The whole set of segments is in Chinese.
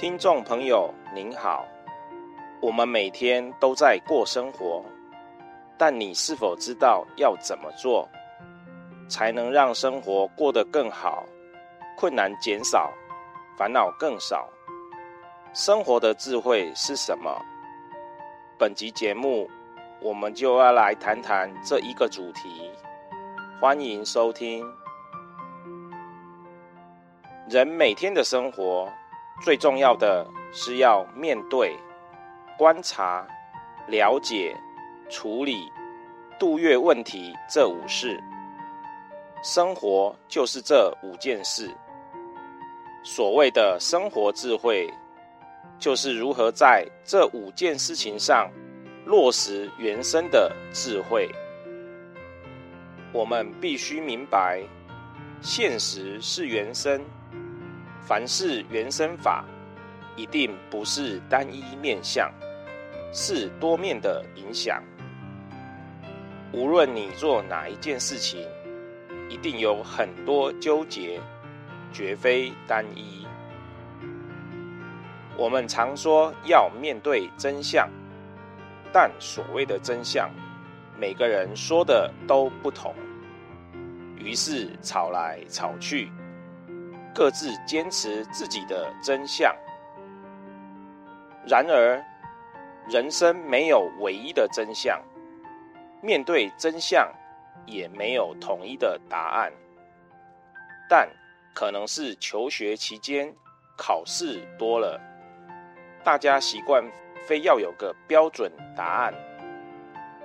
听众朋友您好，我们每天都在过生活，但你是否知道要怎么做，才能让生活过得更好，困难减少，烦恼更少？生活的智慧是什么？本集节目，我们就要来谈谈这一个主题。欢迎收听。人每天的生活，最重要的是要面对、观察、了解、处理、度越问题这五事。生活就是这五件事。所谓的生活智慧，就是如何在这五件事情上落实原生的智慧。我们必须明白，现实是原生，凡是原生法，一定不是单一面相，是多面的影响。无论你做哪一件事情，一定有很多纠结，绝非单一。我们常说要面对真相，但所谓的真相，每个人说的都不同，于是吵来吵去，各自坚持自己的真相。然而，人生没有唯一的真相，面对真相也没有统一的答案。但可能是求学期间考试多了，大家习惯非要有个标准答案。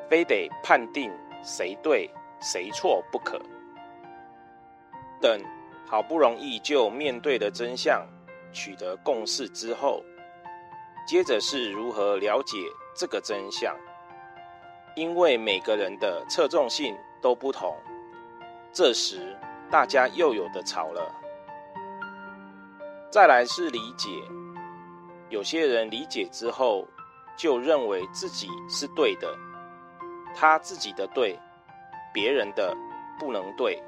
非得判定谁对谁错不可。等好不容易就面对的真相取得共识之后，接着是如何了解这个真相。因为每个人的侧重性都不同，这时大家又有的吵了。再来是理解，有些人理解之后就认为自己是对的。他自己的对，别人的不能对，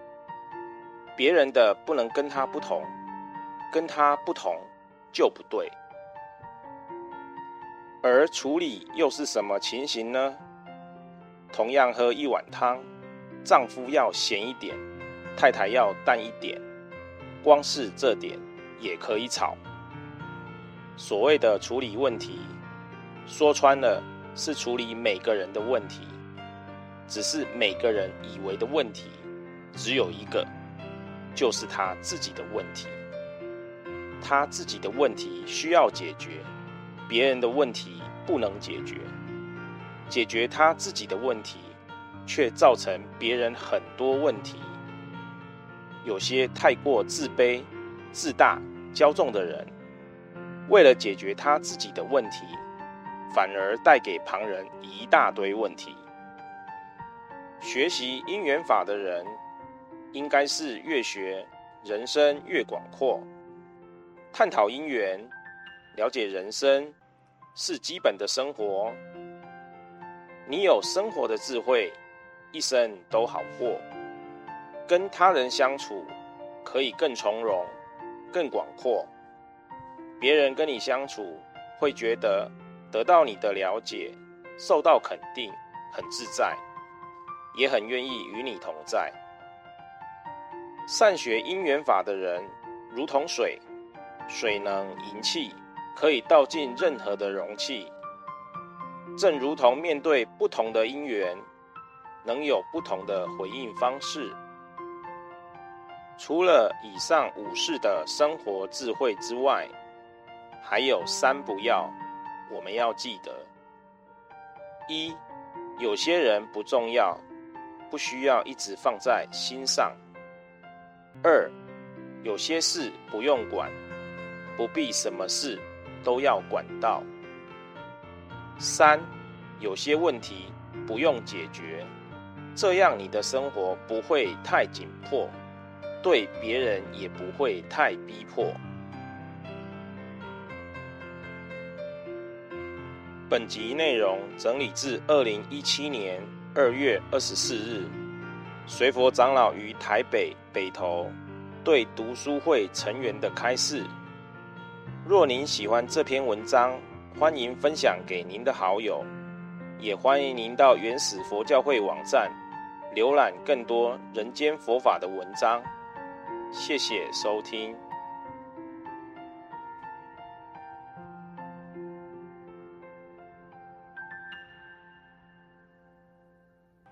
别人的不能跟他不同，跟他不同就不对。而处理又是什么情形呢？同样喝一碗汤，丈夫要咸一点，太太要淡一点，光是这点也可以吵。所谓的处理问题，说穿了是处理每个人的问题。只是每个人以为的问题只有一个，就是他自己的问题。他自己的问题需要解决，别人的问题不能解决。解决他自己的问题，却造成别人很多问题。有些太过自卑、自大、骄纵的人，为了解决他自己的问题，反而带给旁人一大堆问题。学习因缘法的人，应该是越学人生越广阔。探讨因缘，了解人生，是基本的生活。你有生活的智慧，一生都好过。跟他人相处，可以更从容、更广阔。别人跟你相处，会觉得得到你的了解，受到肯定，很自在。也很愿意与你同在。善学因缘法的人，如同水，水能盈气，可以倒进任何的容器。正如同面对不同的因缘，能有不同的回应方式。除了以上五事的生活智慧之外，还有三不要，我们要记得：一，有些人不重要。不需要一直放在心上。二，有些事不用管，不必什么事都要管到。三，有些问题不用解决，这样你的生活不会太紧迫，对别人也不会太逼迫。本集内容整理自二零一七年。二月二十四日，随佛长老于台北北投对读书会成员的开示。若您喜欢这篇文章，欢迎分享给您的好友，也欢迎您到原始佛教会网站浏览更多人间佛法的文章。谢谢收听。